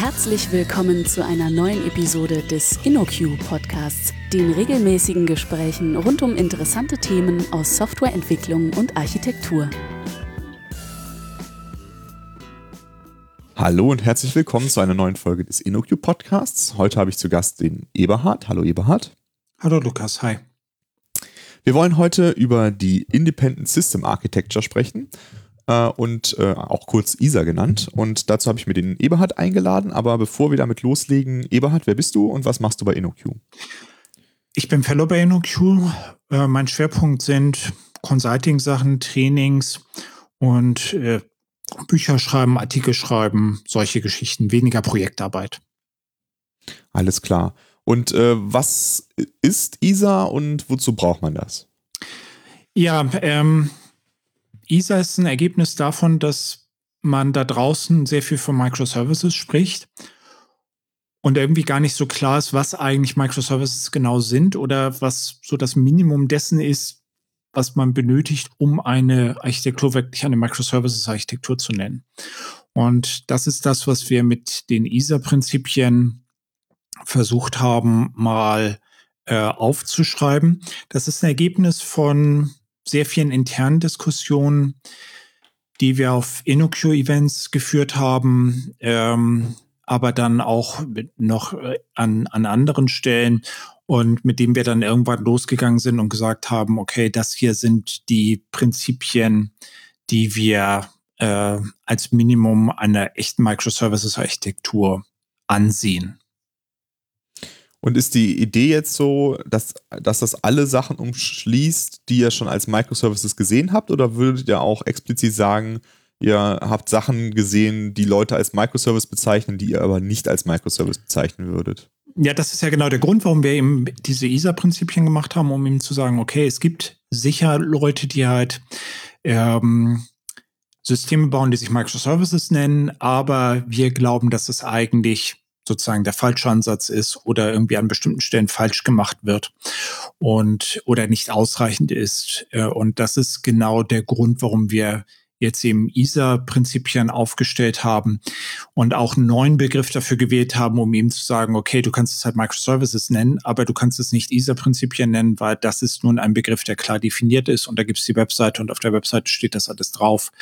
Herzlich willkommen zu einer neuen Episode des InnoQ Podcasts, den regelmäßigen Gesprächen rund um interessante Themen aus Softwareentwicklung und Architektur. Hallo und herzlich willkommen zu einer neuen Folge des InnoQ Podcasts. Heute habe ich zu Gast den Eberhard. Hallo Eberhard. Hallo Lukas, hi. Wir wollen heute über die Independent System Architecture sprechen äh, und äh, auch kurz ISA genannt. Und dazu habe ich mir den Eberhard eingeladen. Aber bevor wir damit loslegen, Eberhard, wer bist du und was machst du bei InnoQ? Ich bin Fellow bei InnoQ. Äh, mein Schwerpunkt sind Consulting-Sachen, Trainings und äh, Bücher schreiben, Artikel schreiben, solche Geschichten, weniger Projektarbeit. Alles klar. Und äh, was ist ISA und wozu braucht man das? Ja, ähm, ISA ist ein Ergebnis davon, dass man da draußen sehr viel von Microservices spricht und irgendwie gar nicht so klar ist, was eigentlich Microservices genau sind oder was so das Minimum dessen ist, was man benötigt, um eine Architektur wirklich eine Microservices-Architektur zu nennen. Und das ist das, was wir mit den ISA-Prinzipien versucht haben, mal äh, aufzuschreiben. Das ist ein Ergebnis von sehr vielen internen Diskussionen, die wir auf InnoQ-Events geführt haben, ähm, aber dann auch noch äh, an, an anderen Stellen und mit dem wir dann irgendwann losgegangen sind und gesagt haben, okay, das hier sind die Prinzipien, die wir äh, als Minimum einer echten Microservices-Architektur ansehen. Und ist die Idee jetzt so, dass, dass das alle Sachen umschließt, die ihr schon als Microservices gesehen habt? Oder würdet ihr auch explizit sagen, ihr habt Sachen gesehen, die Leute als Microservice bezeichnen, die ihr aber nicht als Microservice bezeichnen würdet? Ja, das ist ja genau der Grund, warum wir eben diese ISA-Prinzipien gemacht haben, um ihm zu sagen, okay, es gibt sicher Leute, die halt ähm, Systeme bauen, die sich Microservices nennen, aber wir glauben, dass es eigentlich sozusagen der falsche Ansatz ist oder irgendwie an bestimmten Stellen falsch gemacht wird und oder nicht ausreichend ist. Äh, und das ist genau der Grund, warum wir jetzt eben ISA-Prinzipien aufgestellt haben und auch einen neuen Begriff dafür gewählt haben, um eben zu sagen, okay, du kannst es halt Microservices nennen, aber du kannst es nicht ISA-Prinzipien nennen, weil das ist nun ein Begriff, der klar definiert ist und da gibt es die Webseite und auf der Webseite steht das alles drauf.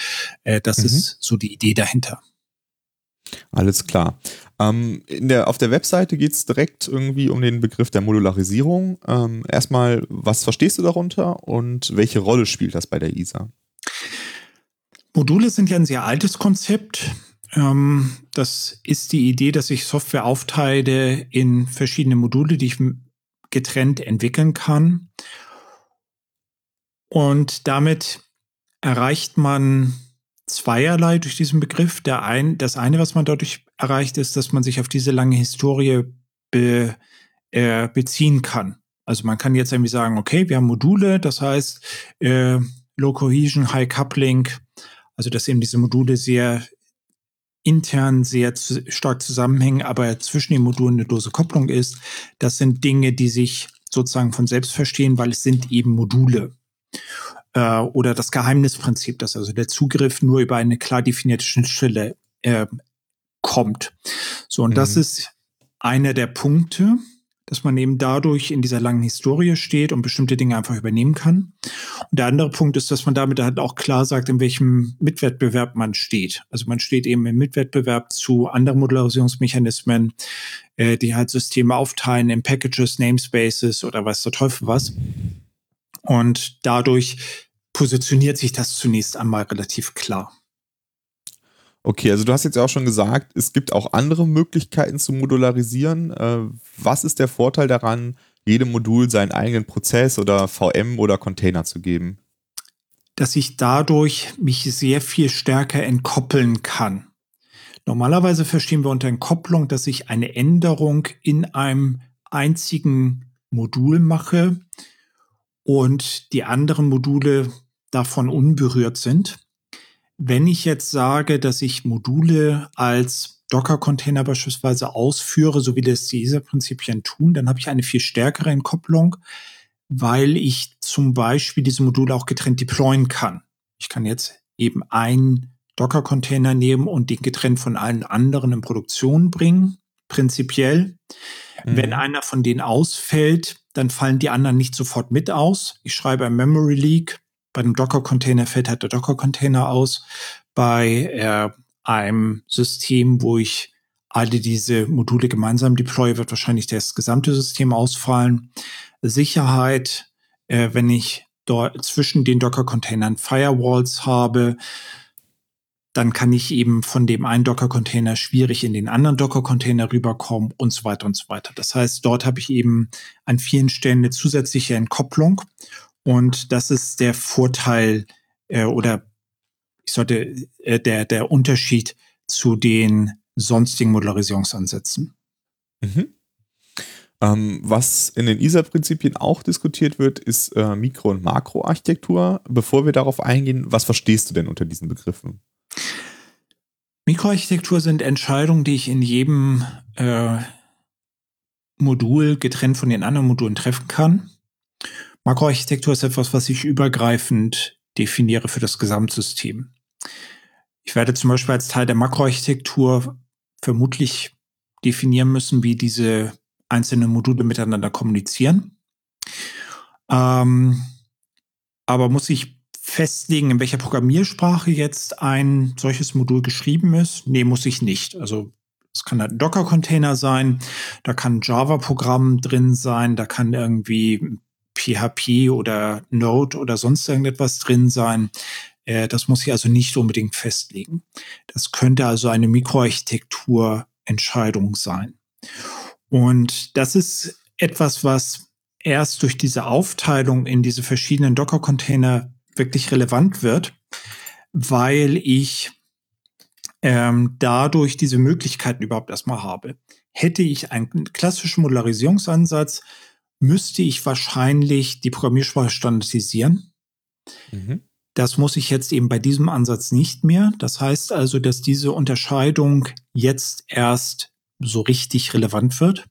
Äh, das mhm. ist so die Idee dahinter. Alles klar. Ähm, der, auf der Webseite geht es direkt irgendwie um den Begriff der Modularisierung. Ähm, erstmal, was verstehst du darunter und welche Rolle spielt das bei der ISA? Module sind ja ein sehr altes Konzept. Ähm, das ist die Idee, dass ich Software aufteile in verschiedene Module, die ich getrennt entwickeln kann. Und damit erreicht man zweierlei durch diesen Begriff. Der ein, das eine, was man dadurch erreicht, ist, dass man sich auf diese lange Historie be, äh, beziehen kann. Also man kann jetzt irgendwie sagen, okay, wir haben Module, das heißt äh, Low Cohesion, High Coupling, also dass eben diese Module sehr intern sehr zu, stark zusammenhängen, aber zwischen den Modulen eine lose Kopplung ist. Das sind Dinge, die sich sozusagen von selbst verstehen, weil es sind eben Module äh, oder das Geheimnisprinzip, dass also der Zugriff nur über eine klar definierte Schnittstelle äh, kommt. So, und mhm. das ist einer der Punkte, dass man eben dadurch in dieser langen Historie steht und bestimmte Dinge einfach übernehmen kann. Und der andere Punkt ist, dass man damit halt auch klar sagt, in welchem Mitwettbewerb man steht. Also man steht eben im Mitwettbewerb zu anderen Modularisierungsmechanismen, äh, die halt Systeme aufteilen in Packages, Namespaces oder was der Teufel was. Und dadurch positioniert sich das zunächst einmal relativ klar. Okay, also du hast jetzt ja auch schon gesagt, es gibt auch andere Möglichkeiten zu modularisieren. Äh, was ist der Vorteil daran, jedem Modul seinen eigenen Prozess oder VM oder Container zu geben? Dass ich dadurch mich sehr viel stärker entkoppeln kann. Normalerweise verstehen wir unter Entkopplung, dass ich eine Änderung in einem einzigen Modul mache und die anderen Module davon unberührt sind. Wenn ich jetzt sage, dass ich Module als Docker-Container beispielsweise ausführe, so wie das diese Prinzipien tun, dann habe ich eine viel stärkere Entkopplung, weil ich zum Beispiel diese Module auch getrennt deployen kann. Ich kann jetzt eben ein Docker-Container nehmen und den getrennt von allen anderen in Produktion bringen, prinzipiell. Mhm. Wenn einer von denen ausfällt, dann fallen die anderen nicht sofort mit aus. Ich schreibe ein Memory Leak. Bei einem Docker-Container fällt halt der Docker-Container aus. Bei äh, einem System, wo ich alle diese Module gemeinsam deploye, wird wahrscheinlich das gesamte System ausfallen. Sicherheit, äh, wenn ich dort zwischen den Docker-Containern Firewalls habe, dann kann ich eben von dem einen Docker-Container schwierig in den anderen Docker-Container rüberkommen und so weiter und so weiter. Das heißt, dort habe ich eben an vielen Stellen eine zusätzliche Entkopplung und das ist der Vorteil äh, oder ich sollte äh, der der Unterschied zu den sonstigen Modularisierungsansätzen. Mhm. Ähm, was in den ISA-Prinzipien auch diskutiert wird, ist äh, Mikro- und Makroarchitektur. Bevor wir darauf eingehen, was verstehst du denn unter diesen Begriffen? Mikroarchitektur sind Entscheidungen, die ich in jedem äh, Modul getrennt von den anderen Modulen treffen kann. Makroarchitektur ist etwas, was ich übergreifend definiere für das Gesamtsystem. Ich werde zum Beispiel als Teil der Makroarchitektur vermutlich definieren müssen, wie diese einzelnen Module miteinander kommunizieren. Ähm, aber muss ich festlegen, in welcher Programmiersprache jetzt ein solches Modul geschrieben ist? Nee, muss ich nicht. Also es kann halt ein Docker-Container sein, da kann ein Java-Programm drin sein, da kann irgendwie PHP oder Node oder sonst irgendetwas drin sein. Äh, das muss ich also nicht unbedingt festlegen. Das könnte also eine Mikroarchitekturentscheidung sein. Und das ist etwas, was erst durch diese Aufteilung in diese verschiedenen Docker-Container wirklich relevant wird, weil ich ähm, dadurch diese Möglichkeiten überhaupt erstmal habe. Hätte ich einen klassischen Modularisierungsansatz, müsste ich wahrscheinlich die Programmiersprache standardisieren. Mhm. Das muss ich jetzt eben bei diesem Ansatz nicht mehr. Das heißt also, dass diese Unterscheidung jetzt erst so richtig relevant wird.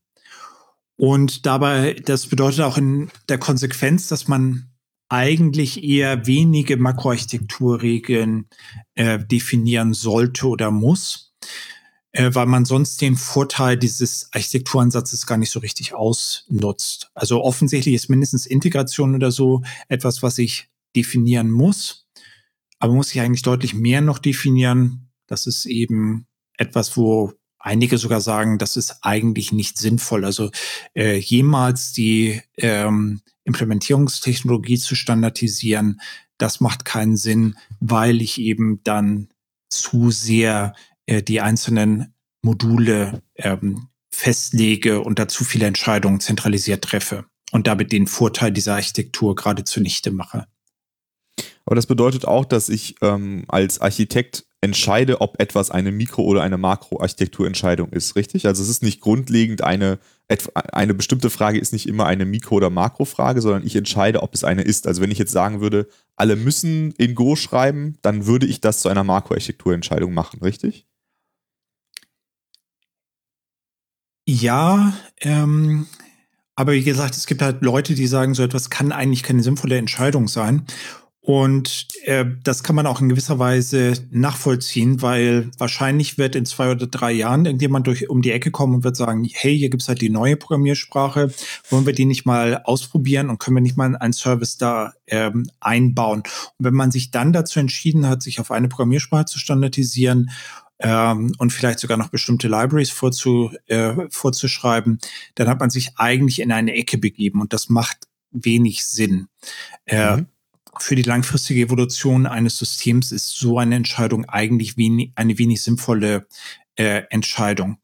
Und dabei, das bedeutet auch in der Konsequenz, dass man eigentlich eher wenige Makroarchitekturregeln äh, definieren sollte oder muss, äh, weil man sonst den Vorteil dieses Architekturansatzes gar nicht so richtig ausnutzt. Also offensichtlich ist mindestens Integration oder so etwas, was ich definieren muss, aber muss ich eigentlich deutlich mehr noch definieren. Das ist eben etwas, wo einige sogar sagen, das ist eigentlich nicht sinnvoll. Also äh, jemals die ähm, Implementierungstechnologie zu standardisieren, das macht keinen Sinn, weil ich eben dann zu sehr äh, die einzelnen Module ähm, festlege und da zu viele Entscheidungen zentralisiert treffe und damit den Vorteil dieser Architektur gerade zunichte mache. Aber das bedeutet auch, dass ich ähm, als Architekt entscheide, ob etwas eine Mikro- oder eine Makroarchitekturentscheidung ist, richtig? Also es ist nicht grundlegend eine, eine bestimmte Frage ist nicht immer eine Mikro- oder Makrofrage, sondern ich entscheide, ob es eine ist. Also wenn ich jetzt sagen würde, alle müssen in Go schreiben, dann würde ich das zu einer Makroarchitekturentscheidung machen, richtig? Ja, ähm, aber wie gesagt, es gibt halt Leute, die sagen, so etwas kann eigentlich keine sinnvolle Entscheidung sein. Und äh, das kann man auch in gewisser Weise nachvollziehen, weil wahrscheinlich wird in zwei oder drei Jahren irgendjemand durch um die Ecke kommen und wird sagen, hey, hier gibt's halt die neue Programmiersprache, wollen wir die nicht mal ausprobieren und können wir nicht mal einen Service da ähm, einbauen? Und wenn man sich dann dazu entschieden hat, sich auf eine Programmiersprache zu standardisieren ähm, und vielleicht sogar noch bestimmte Libraries vorzu, äh, vorzuschreiben, dann hat man sich eigentlich in eine Ecke begeben und das macht wenig Sinn. Äh, mhm für die langfristige Evolution eines Systems ist so eine Entscheidung eigentlich wenig, eine wenig sinnvolle äh, Entscheidung.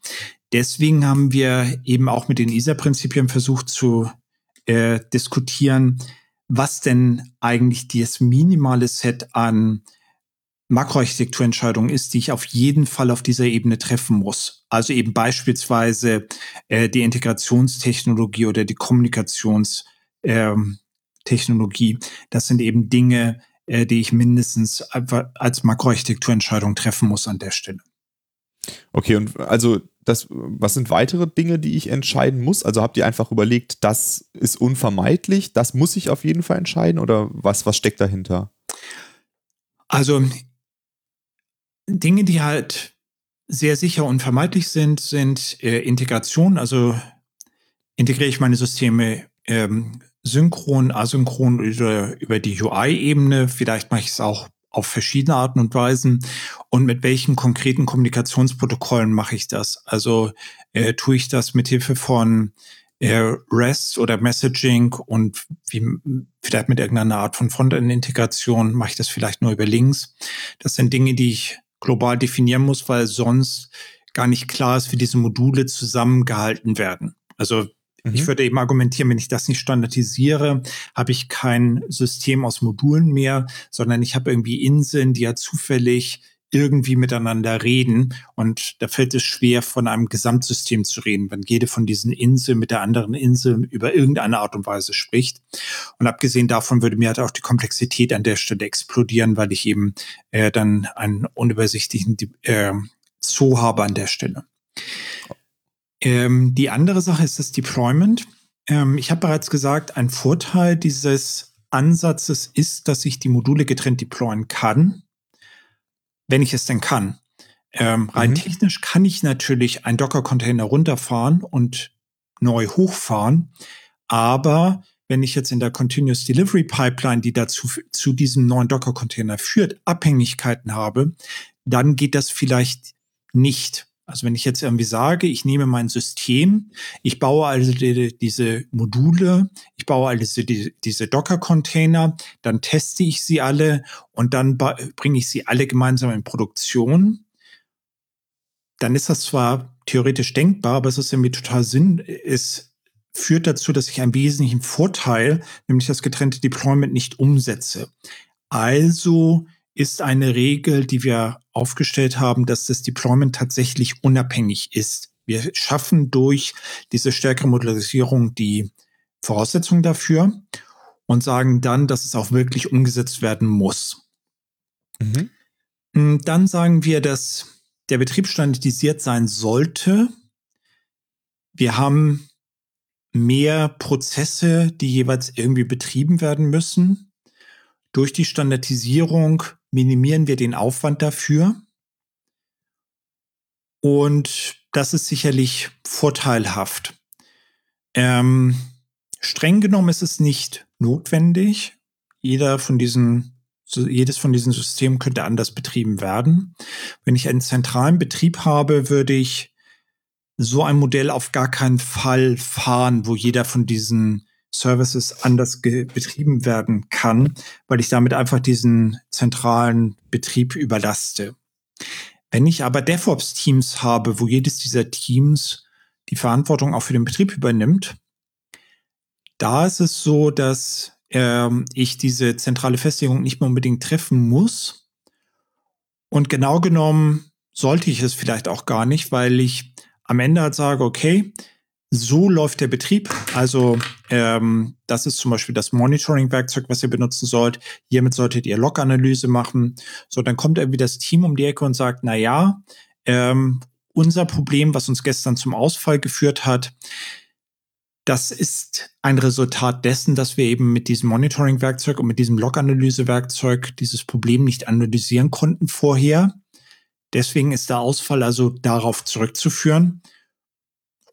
Deswegen haben wir eben auch mit den ISA-Prinzipien versucht zu äh, diskutieren, was denn eigentlich das minimale Set an Makroarchitekturentscheidungen ist, die ich auf jeden Fall auf dieser Ebene treffen muss. Also eben beispielsweise äh, die Integrationstechnologie oder die Kommunikations ähm. Das sind eben Dinge, äh, die ich mindestens als Makroarchitekturentscheidung treffen muss an der Stelle. Okay, und also das, was sind weitere Dinge, die ich entscheiden muss? Also habt ihr einfach überlegt, das ist unvermeidlich, das muss ich auf jeden Fall entscheiden oder was, was steckt dahinter? Also Dinge, die halt sehr sicher und vermeidlich sind, sind äh, Integration. Also integriere ich meine Systeme ähm, synchron, asynchron oder über die UI-Ebene. Vielleicht mache ich es auch auf verschiedene Arten und Weisen. Und mit welchen konkreten Kommunikationsprotokollen mache ich das? Also äh, tue ich das mit Hilfe von äh, REST oder Messaging und wie, vielleicht mit irgendeiner Art von Frontend-Integration mache ich das vielleicht nur über Links. Das sind Dinge, die ich global definieren muss, weil sonst gar nicht klar ist, wie diese Module zusammengehalten werden. Also mhm. ich würde eben argumentieren, wenn ich das nicht standardisiere, habe ich kein System aus Modulen mehr, sondern ich habe irgendwie Inseln, die ja zufällig irgendwie miteinander reden. Und da fällt es schwer, von einem Gesamtsystem zu reden, wenn jede von diesen Inseln mit der anderen Insel über irgendeine Art und Weise spricht. Und abgesehen davon würde mir halt auch die Komplexität an der Stelle explodieren, weil ich eben äh, dann einen unübersichtlichen äh, Zoo habe an der Stelle. Ähm, die andere Sache ist das Deployment. Ähm, ich habe bereits gesagt, ein Vorteil dieses Ansatzes ist, dass ich die Module getrennt deployen kann wenn ich es denn kann. Ähm, rein mhm. technisch kann ich natürlich einen Docker-Container runterfahren und neu hochfahren, aber wenn ich jetzt in der Continuous Delivery Pipeline, die dazu zu diesem neuen Docker-Container führt, Abhängigkeiten habe, dann geht das vielleicht nicht. Also wenn ich jetzt irgendwie sage, ich nehme mein System, ich baue also die, diese Module, ich baue also die, diese Docker-Container, dann teste ich sie alle und dann bringe ich sie alle gemeinsam in Produktion, dann ist das zwar theoretisch denkbar, aber es ist irgendwie total Sinn, es führt dazu, dass ich einen wesentlichen Vorteil, nämlich das getrennte Deployment, nicht umsetze. Also ist eine Regel, die wir aufgestellt haben, dass das Deployment tatsächlich unabhängig ist. Wir schaffen durch diese stärkere Modularisierung die Voraussetzungen dafür und sagen dann, dass es auch wirklich umgesetzt werden muss. Mhm. Hm, dann sagen wir, dass der Betrieb standardisiert sein sollte. Wir haben mehr Prozesse, die jeweils irgendwie betrieben werden müssen. Durch die Standardisierung minimieren wir den Aufwand dafür. Und das ist sicherlich vorteilhaft. Ähm, streng genommen ist es nicht notwendig. Jeder von diesen, jedes von diesen Systemen könnte anders betrieben werden. Wenn ich einen zentralen Betrieb habe, würde ich so ein Modell auf gar keinen Fall fahren, wo jeder von diesen Services anders betrieben werden kann, weil ich damit einfach diesen zentralen Betrieb überlaste. Wenn ich aber DevOps-Teams habe, wo jedes dieser Teams die Verantwortung auch für den Betrieb übernimmt, da ist es so, dass ähm, ich diese zentrale Festlegung nicht mehr unbedingt treffen muss. Und genau genommen sollte ich es vielleicht auch gar nicht, weil ich am Ende halt sage, okay, so läuft der Betrieb. Also ähm, das ist zum Beispiel das Monitoring-Werkzeug, was ihr benutzen sollt. Hiermit solltet ihr Log-Analyse machen. So, dann kommt irgendwie das Team um die Ecke und sagt, na ja, ähm, unser Problem, was uns gestern zum Ausfall geführt hat, das ist ein Resultat dessen, dass wir eben mit diesem Monitoring-Werkzeug und mit diesem Log-Analyse-Werkzeug dieses Problem nicht analysieren konnten vorher. Deswegen ist der Ausfall also darauf zurückzuführen.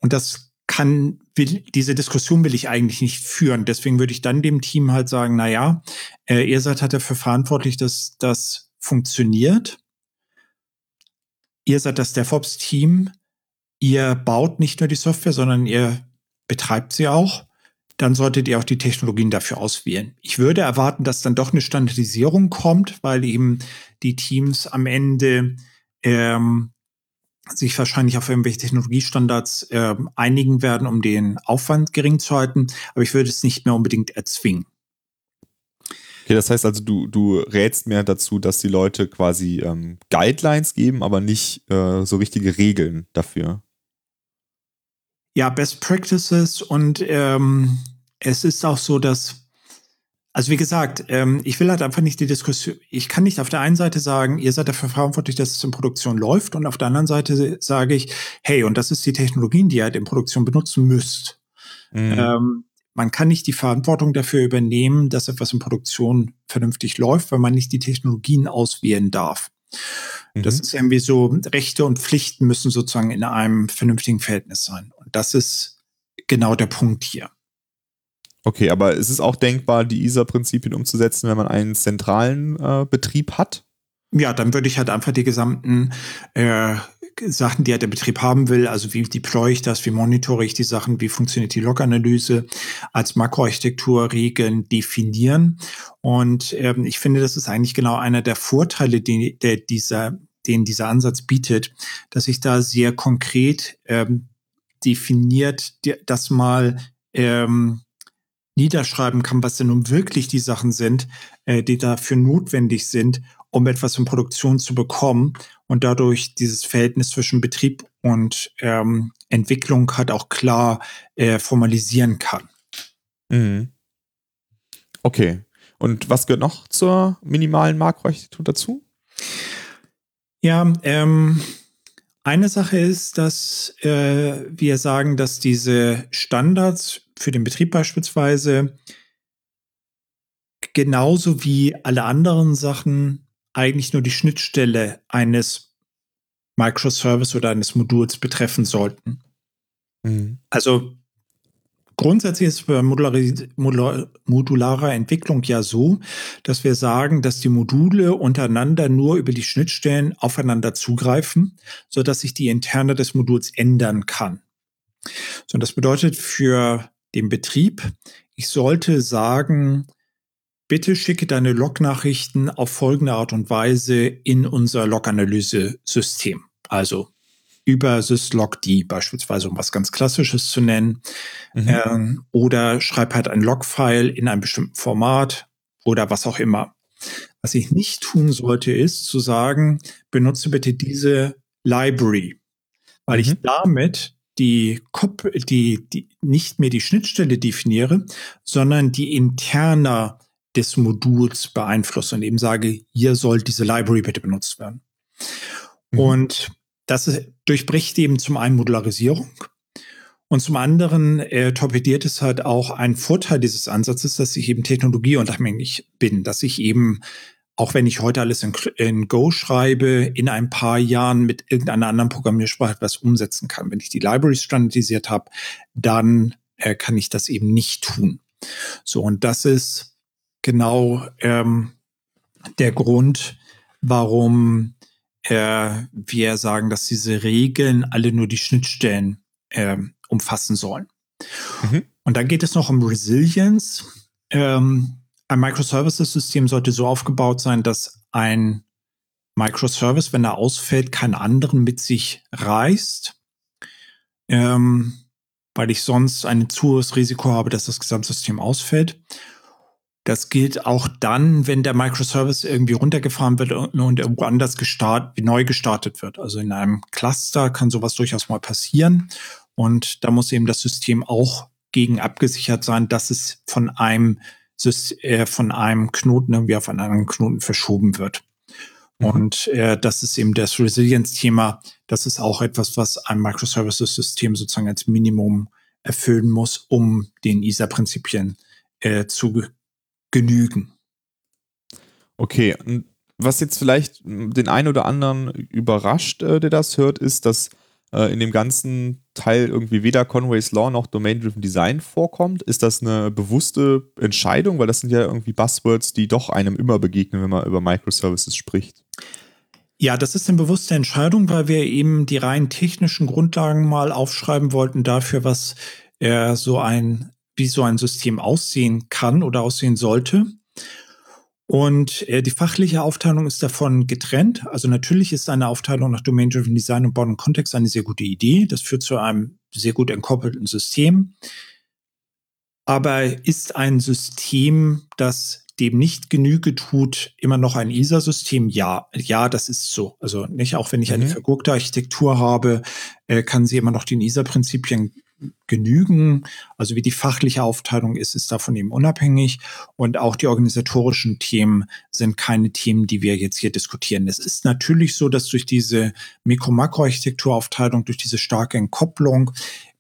Und das kann, will, diese Diskussion will ich eigentlich nicht führen. Deswegen würde ich dann dem Team halt sagen, na ja, äh, ihr seid halt dafür verantwortlich, dass das funktioniert. Ihr seid das DevOps-Team. Ihr baut nicht nur die Software, sondern ihr betreibt sie auch. Dann solltet ihr auch die Technologien dafür auswählen. Ich würde erwarten, dass dann doch eine Standardisierung kommt, weil eben die Teams am Ende ähm, sich wahrscheinlich auf irgendwelche Technologiestandards äh, einigen werden, um den Aufwand gering zu halten. Aber ich würde es nicht mehr unbedingt erzwingen. Okay, das heißt also, du, du rätst mehr dazu, dass die Leute quasi ähm, Guidelines geben, aber nicht äh, so richtige Regeln dafür. Ja, Best Practices und ähm, es ist auch so, dass also wie gesagt, ähm, ich will halt einfach nicht die Diskussion, ich kann nicht auf der einen Seite sagen, ihr seid dafür verantwortlich, dass es in Produktion läuft und auf der anderen Seite sage ich, hey, und das ist die Technologien, die ihr halt in Produktion benutzen müsst. Mhm. Ähm, man kann nicht die Verantwortung dafür übernehmen, dass etwas in Produktion vernünftig läuft, weil man nicht die Technologien auswählen darf. Mhm. Das ist irgendwie so, Rechte und Pflichten müssen sozusagen in einem vernünftigen Verhältnis sein. Und das ist genau der Punkt hier. Okay, aber ist es auch denkbar, die ISA-Prinzipien umzusetzen, wenn man einen zentralen äh, Betrieb hat? Ja, dann würde ich halt einfach die gesamten äh, Sachen, die halt der Betrieb haben will, also wie deploy ich das, wie monitore ich die Sachen, wie funktioniert die Log-Analyse, als Makroarchitekturregeln definieren. Und ähm, ich finde, das ist eigentlich genau einer der Vorteile, die, der dieser, den dieser Ansatz bietet, dass ich da sehr konkret ähm, definiert, das mal ähm, niederschreiben kann, was denn nun wirklich die Sachen sind, äh, die dafür notwendig sind, um etwas in Produktion zu bekommen und dadurch dieses Verhältnis zwischen Betrieb und ähm, Entwicklung halt auch klar äh, formalisieren kann. Mhm. Okay. Und was gehört noch zur minimalen Makroarchitektur dazu? Ja, ähm, eine Sache ist, dass äh, wir sagen, dass diese Standards für den Betrieb beispielsweise genauso wie alle anderen Sachen eigentlich nur die Schnittstelle eines Microservice oder eines Moduls betreffen sollten. Mhm. Also grundsätzlich ist es bei modularer Entwicklung ja so, dass wir sagen, dass die Module untereinander nur über die Schnittstellen aufeinander zugreifen, sodass sich die Interne des Moduls ändern kann. So, und das bedeutet für den Betrieb, ich sollte sagen, bitte schicke deine Log-Nachrichten auf folgende Art und Weise in unser Log-Analyse-System. Also über syslogd beispielsweise, um was ganz Klassisches zu nennen. Mhm. Ähm, oder schreib halt ein Log-File in einem bestimmten Format oder was auch immer. Was ich nicht tun sollte, ist zu sagen, benutze bitte diese Library, weil mhm. ich damit die, die, die nicht mehr die Schnittstelle definiere, sondern die interner des Moduls beeinflusse und eben sage, hier soll diese Library bitte benutzt werden. Mhm. Und das ist, durchbricht eben zum einen Modularisierung und zum anderen äh, torpediert es halt auch einen Vorteil dieses Ansatzes, dass ich eben technologieunabhängig bin, dass ich eben auch wenn ich heute alles in, in, Go schreibe, in ein paar Jahren mit irgendeiner anderen Programmiersprache etwas umsetzen kann. Wenn ich die Libraries standardisiert habe, dann äh, kann ich das eben nicht tun. So, und das ist genau ähm, der Grund, warum äh, wir sagen, dass diese Regeln alle nur die Schnittstellen äh, umfassen sollen. Mhm. Und dann geht es noch um Resilience. Ähm, ein Microservices-System sollte so aufgebaut sein, dass ein Microservice, wenn er ausfällt, keinen anderen mit sich reißt, ähm, weil ich sonst ein zu hohes Risiko habe, dass das Gesamtsystem ausfällt. Das gilt auch dann, wenn der Microservice irgendwie runtergefahren wird und irgendwo anders gestartet, neu gestartet wird. Also in einem Cluster kann sowas durchaus mal passieren. Und da muss eben das System auch gegen abgesichert sein, dass es von einem von einem Knoten irgendwie auf einen anderen Knoten verschoben wird. Mhm. Und äh, das ist eben das Resilience-Thema. Das ist auch etwas, was ein Microservices-System sozusagen als Minimum erfüllen muss, um den ISA-Prinzipien äh, zu genügen. Okay, was jetzt vielleicht den einen oder anderen überrascht, äh, der das hört, ist, dass äh, in dem ganzen Teil irgendwie weder Conway's Law noch Domain-Driven Design vorkommt? Ist das eine bewusste Entscheidung? Weil das sind ja irgendwie Buzzwords, die doch einem immer begegnen, wenn man über Microservices spricht. Ja, das ist eine bewusste Entscheidung, weil wir eben die rein technischen Grundlagen mal aufschreiben wollten dafür, was äh, so ein, wie so ein System aussehen kann oder aussehen sollte. Und äh, die fachliche Aufteilung ist davon getrennt. Also natürlich ist eine Aufteilung nach Domain-Driven Design und Board Kontext eine sehr gute Idee. Das führt zu einem sehr gut entkoppelten System. Aber ist ein System, das dem nicht Genüge tut, immer noch ein ISA-System? Ja, ja, das ist so. Also nicht, auch wenn ich eine mhm. vergurkte Architektur habe, äh, kann sie immer noch den ISA-Prinzipien genügen. Also wie die fachliche Aufteilung ist, ist davon eben unabhängig. Und auch die organisatorischen Themen sind keine Themen, die wir jetzt hier diskutieren. Es ist natürlich so, dass durch diese Mikro-Makro-Architekturaufteilung, durch diese starke Entkopplung,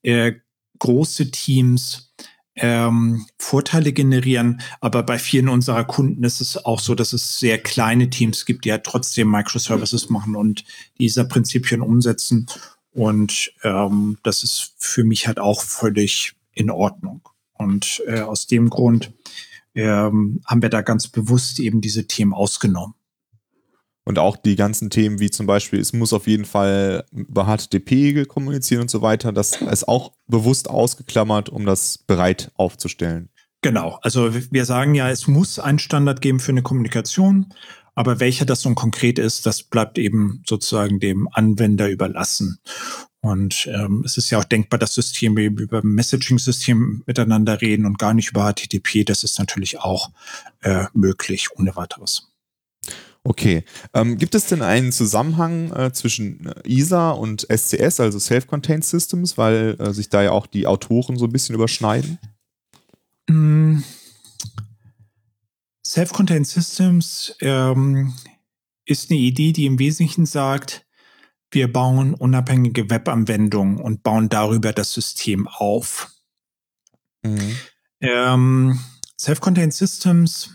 äh, große Teams ähm, Vorteile generieren. Aber bei vielen unserer Kunden ist es auch so, dass es sehr kleine Teams gibt, die ja halt trotzdem Microservices machen und dieser Prinzipien umsetzen. Und ähm, das ist für mich halt auch völlig in Ordnung. Und äh, aus dem Grund ähm, haben wir da ganz bewusst eben diese Themen ausgenommen. Und auch die ganzen Themen wie zum Beispiel, es muss auf jeden Fall über HTTP kommunizieren und so weiter, das ist auch bewusst ausgeklammert, um das bereit aufzustellen. Genau, also wir sagen ja, es muss einen Standard geben für eine Kommunikation, aber welcher das nun konkret ist, das bleibt eben sozusagen dem Anwender überlassen. Und ähm, es ist ja auch denkbar, dass Systeme über Messaging-System miteinander reden und gar nicht über HTTP. Das ist natürlich auch äh, möglich ohne weiteres. Okay. Ähm, gibt es denn einen Zusammenhang äh, zwischen äh, ISA und SCS, also Self-Contained Systems, weil äh, sich da ja auch die Autoren so ein bisschen überschneiden? Mm. Self-Contained Systems ähm, ist eine Idee, die im Wesentlichen sagt, wir bauen unabhängige Webanwendungen und bauen darüber das System auf. Mhm. Ähm, Self-Contained Systems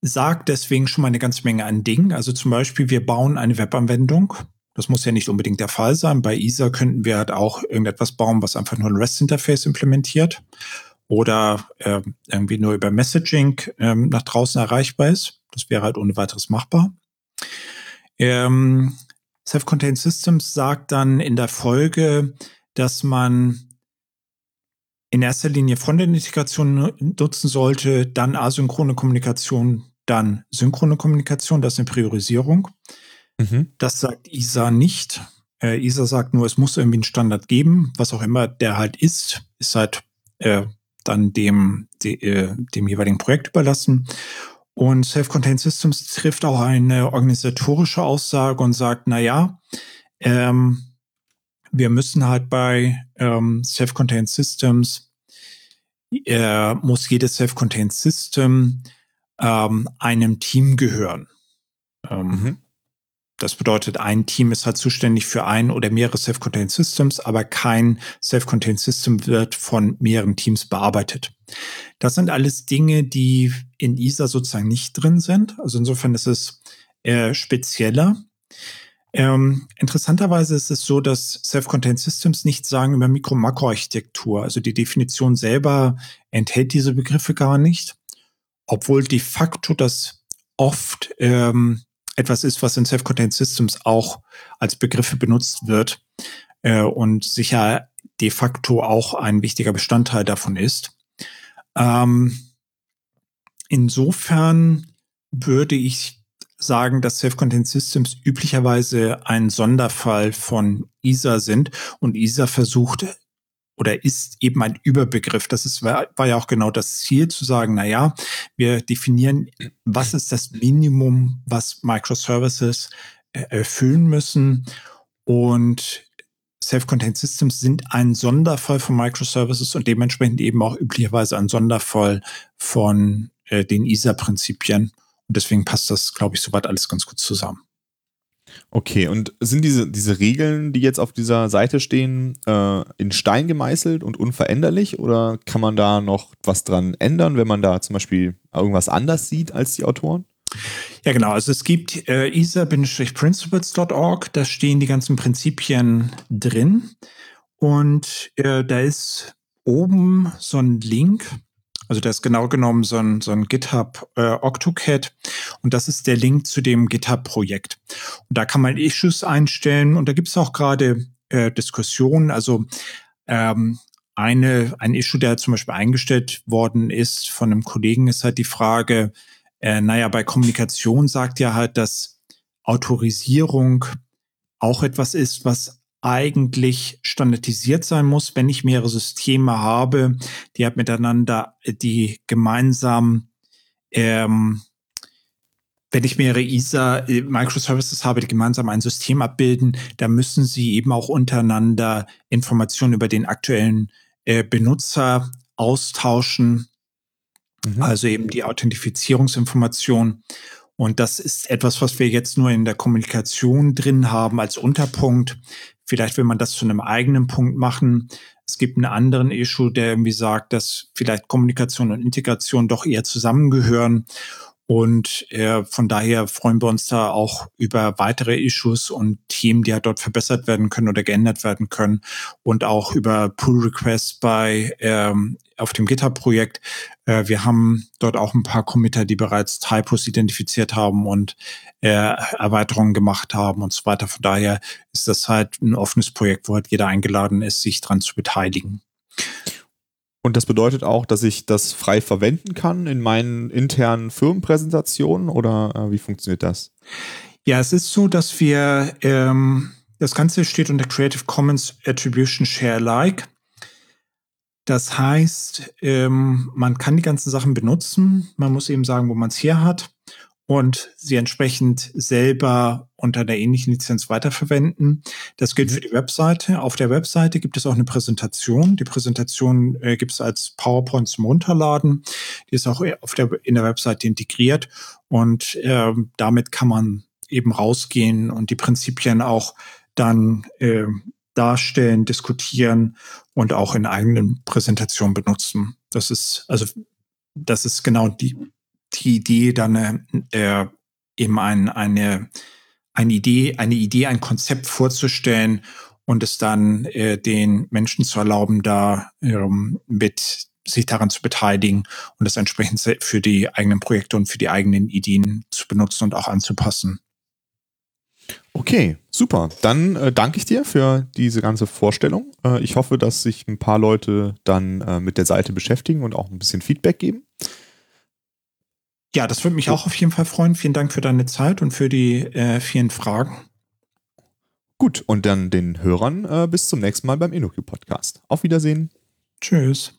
sagt deswegen schon mal eine ganze Menge an Dingen. Also zum Beispiel, wir bauen eine Webanwendung. Das muss ja nicht unbedingt der Fall sein. Bei ISA könnten wir halt auch irgendetwas bauen, was einfach nur ein REST-Interface implementiert oder äh, irgendwie nur über Messaging ähm, nach draußen erreichbar ist. Das wäre halt ohne weiteres machbar. Ähm, Self-Contained Systems sagt dann in der Folge, dass man in erster Linie Frontend-Integration nutzen sollte, dann asynchrone Kommunikation, dann synchrone Kommunikation, das ist eine Priorisierung. Mhm. Das sagt ISA nicht. Äh, ISA sagt nur, es muss irgendwie einen Standard geben, was auch immer der halt ist, ist halt äh, dann dem, de, äh, dem jeweiligen Projekt überlassen. Und Self-Contained Systems trifft auch eine organisatorische Aussage und sagt, na ja, ähm, wir müssen halt bei ähm, Self-Contained Systems, äh, muss jedes Self-Contained System ähm, einem Team gehören. Ähm, mhm. Das bedeutet, ein Team ist halt zuständig für ein oder mehrere Self-Contained Systems, aber kein Self-Contained System wird von mehreren Teams bearbeitet. Das sind alles Dinge, die in ISA sozusagen nicht drin sind. Also insofern ist es äh, spezieller. Ähm, interessanterweise ist es so, dass Self-Contained Systems nichts sagen über Mikro-Makro-Architektur. Also die Definition selber enthält diese Begriffe gar nicht, obwohl de facto das oft ähm, etwas ist, was in Self-Contained Systems auch als Begriffe benutzt wird äh, und sicher de facto auch ein wichtiger Bestandteil davon ist. Ähm, insofern würde ich sagen, dass Self-Contained Systems üblicherweise ein Sonderfall von ISA sind und ISA versucht oder ist eben ein Überbegriff. Das ist, war, war ja auch genau das Ziel, zu sagen, na ja, wir definieren, was ist das Minimum, was Microservices äh, erfüllen müssen. Und Self-Contained Systems sind ein Sonderfall von Microservices und dementsprechend eben auch üblicherweise ein Sonderfall von äh, den ISA-Prinzipien. Und deswegen passt das, glaube ich, soweit alles ganz gut zusammen. Okay, und sind diese, diese Regeln, die jetzt auf dieser Seite stehen, äh, in Stein gemeißelt und unveränderlich oder kann man da noch was dran ändern, wenn man da zum Beispiel irgendwas anders sieht als die Autoren? Ja, genau. Also es gibt äh, isa-principles.org, da stehen die ganzen Prinzipien drin und äh, da ist oben so ein Link, also da ist genau genommen so ein, so ein GitHub äh, OctoCAD und das ist der Link zu dem GitHub-Projekt. Und da kann man Issues einstellen und da gibt es auch gerade äh, Diskussionen. Also ähm, eine, ein Issue, der zum Beispiel eingestellt worden ist von einem Kollegen, ist halt die Frage, äh, naja, bei Kommunikation sagt ja halt, dass Autorisierung auch etwas ist, was eigentlich standardisiert sein muss, wenn ich mehrere Systeme habe, die halt miteinander, die gemeinsam, ähm, wenn ich mehrere ISA äh, Microservices habe, die gemeinsam ein System abbilden, dann müssen sie eben auch untereinander Informationen über den aktuellen äh, Benutzer austauschen. Mhm. Also eben die Authentifizierungsinformation. Und das ist etwas, was wir jetzt nur in der Kommunikation drin haben als Unterpunkt. Vielleicht will man das zu einem eigenen Punkt machen. Es gibt einen anderen Issue, der irgendwie sagt, dass vielleicht Kommunikation und Integration doch eher zusammengehören. Und äh, von daher freuen wir uns da auch über weitere Issues und Themen, die ja dort verbessert werden können oder geändert werden können. Und auch über Pull Requests bei ähm, auf dem GitHub-Projekt. Äh, wir haben dort auch ein paar Committer, die bereits Typos identifiziert haben und äh, Erweiterungen gemacht haben und so weiter. Von daher ist das halt ein offenes Projekt, wo halt jeder eingeladen ist, sich dran zu beteiligen. Und das bedeutet auch, dass ich das frei verwenden kann in meinen internen Firmenpräsentationen oder äh, wie funktioniert das? Ja, es ist so, dass wir, ähm, das Ganze steht unter Creative Commons Attribution Share Alike. Das heißt, ähm, man kann die ganzen Sachen benutzen. Man muss eben sagen, wo man es her hat und sie entsprechend selber unter der ähnlichen Lizenz weiterverwenden. Das gilt für die Webseite. Auf der Webseite gibt es auch eine Präsentation. Die Präsentation äh, gibt es als PowerPoint zum Runterladen. Die ist auch auf der, in der Webseite integriert und äh, damit kann man eben rausgehen und die Prinzipien auch dann äh, darstellen, diskutieren und auch in eigenen Präsentationen benutzen. Das ist also das ist genau die die Idee, dann äh, eben ein, eine, eine Idee, eine Idee, ein Konzept vorzustellen und es dann äh, den Menschen zu erlauben, da ähm, mit sich daran zu beteiligen und es entsprechend für die eigenen Projekte und für die eigenen Ideen zu benutzen und auch anzupassen. Okay, super. Dann äh, danke ich dir für diese ganze Vorstellung. Äh, ich hoffe, dass sich ein paar Leute dann äh, mit der Seite beschäftigen und auch ein bisschen Feedback geben. Ja, das würde mich auch auf jeden Fall freuen. Vielen Dank für deine Zeit und für die äh, vielen Fragen. Gut, und dann den Hörern äh, bis zum nächsten Mal beim InnoQ Podcast. Auf Wiedersehen. Tschüss.